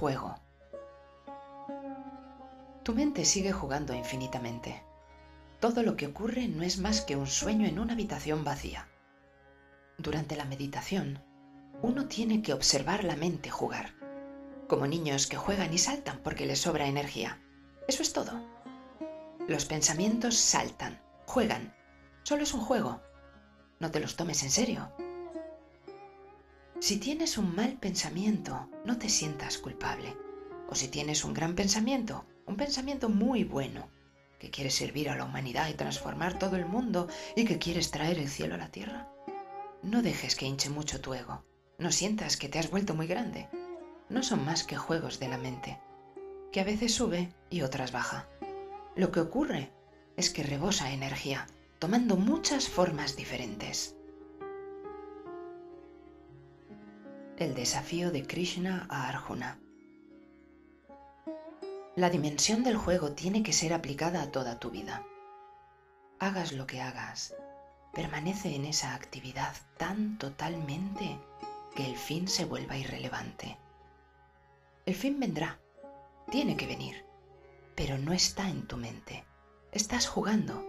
juego. Tu mente sigue jugando infinitamente. Todo lo que ocurre no es más que un sueño en una habitación vacía. Durante la meditación, uno tiene que observar la mente jugar, como niños que juegan y saltan porque les sobra energía. Eso es todo. Los pensamientos saltan, juegan. Solo es un juego. No te los tomes en serio. Si tienes un mal pensamiento, no te sientas culpable. O si tienes un gran pensamiento, un pensamiento muy bueno, que quieres servir a la humanidad y transformar todo el mundo y que quieres traer el cielo a la tierra, no dejes que hinche mucho tu ego. No sientas que te has vuelto muy grande. No son más que juegos de la mente, que a veces sube y otras baja. Lo que ocurre es que rebosa energía, tomando muchas formas diferentes. El desafío de Krishna a Arjuna. La dimensión del juego tiene que ser aplicada a toda tu vida. Hagas lo que hagas, permanece en esa actividad tan totalmente que el fin se vuelva irrelevante. El fin vendrá, tiene que venir, pero no está en tu mente. Estás jugando,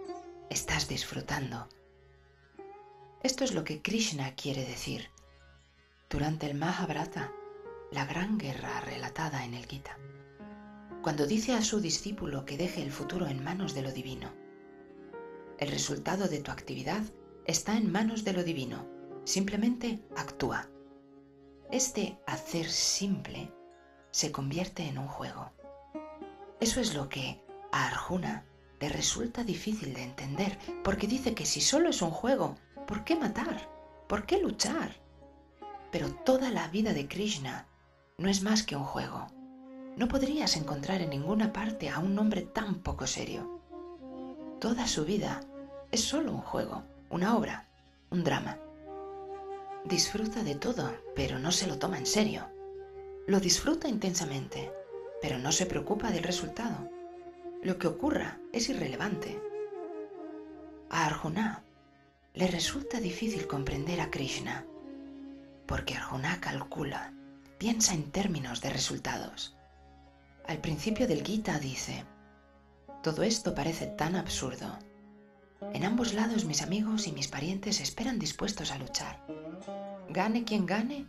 estás disfrutando. Esto es lo que Krishna quiere decir durante el Mahabharata, la gran guerra relatada en el Gita. Cuando dice a su discípulo que deje el futuro en manos de lo divino, el resultado de tu actividad está en manos de lo divino. Simplemente actúa. Este hacer simple se convierte en un juego. Eso es lo que a Arjuna le resulta difícil de entender, porque dice que si solo es un juego, ¿por qué matar? ¿Por qué luchar? Pero toda la vida de Krishna no es más que un juego. No podrías encontrar en ninguna parte a un hombre tan poco serio. Toda su vida es solo un juego, una obra, un drama. Disfruta de todo, pero no se lo toma en serio. Lo disfruta intensamente, pero no se preocupa del resultado. Lo que ocurra es irrelevante. A Arjuna le resulta difícil comprender a Krishna, porque Arjuna calcula, piensa en términos de resultados. Al principio del Gita dice, todo esto parece tan absurdo en ambos lados mis amigos y mis parientes esperan dispuestos a luchar. Gane quien gane,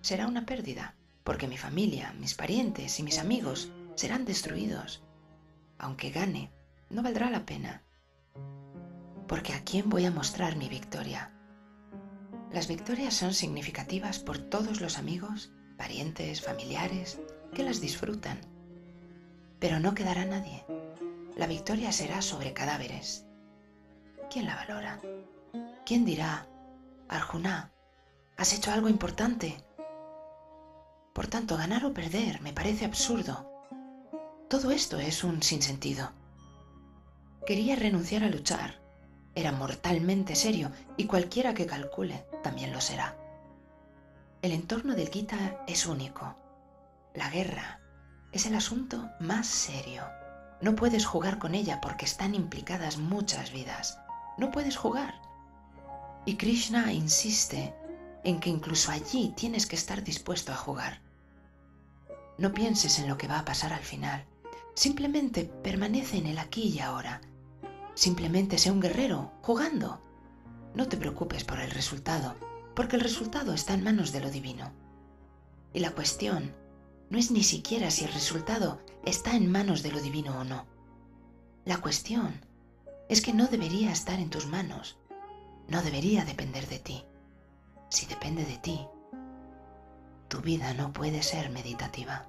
será una pérdida, porque mi familia, mis parientes y mis amigos serán destruidos. Aunque gane, no valdrá la pena, porque ¿a quién voy a mostrar mi victoria? Las victorias son significativas por todos los amigos, parientes, familiares, que las disfrutan. Pero no quedará nadie. La victoria será sobre cadáveres, ¿quién la valora? ¿Quién dirá, Arjuna, has hecho algo importante? Por tanto, ganar o perder me parece absurdo. Todo esto es un sinsentido. Quería renunciar a luchar. Era mortalmente serio y cualquiera que calcule también lo será. El entorno del Gita es único. La guerra es el asunto más serio. No puedes jugar con ella porque están implicadas muchas vidas no puedes jugar. Y Krishna insiste en que incluso allí tienes que estar dispuesto a jugar. No pienses en lo que va a pasar al final. Simplemente permanece en el aquí y ahora. Simplemente sé un guerrero, jugando. No te preocupes por el resultado, porque el resultado está en manos de lo divino. Y la cuestión no es ni siquiera si el resultado está en manos de lo divino o no. La cuestión es que no debería estar en tus manos, no debería depender de ti. Si depende de ti, tu vida no puede ser meditativa.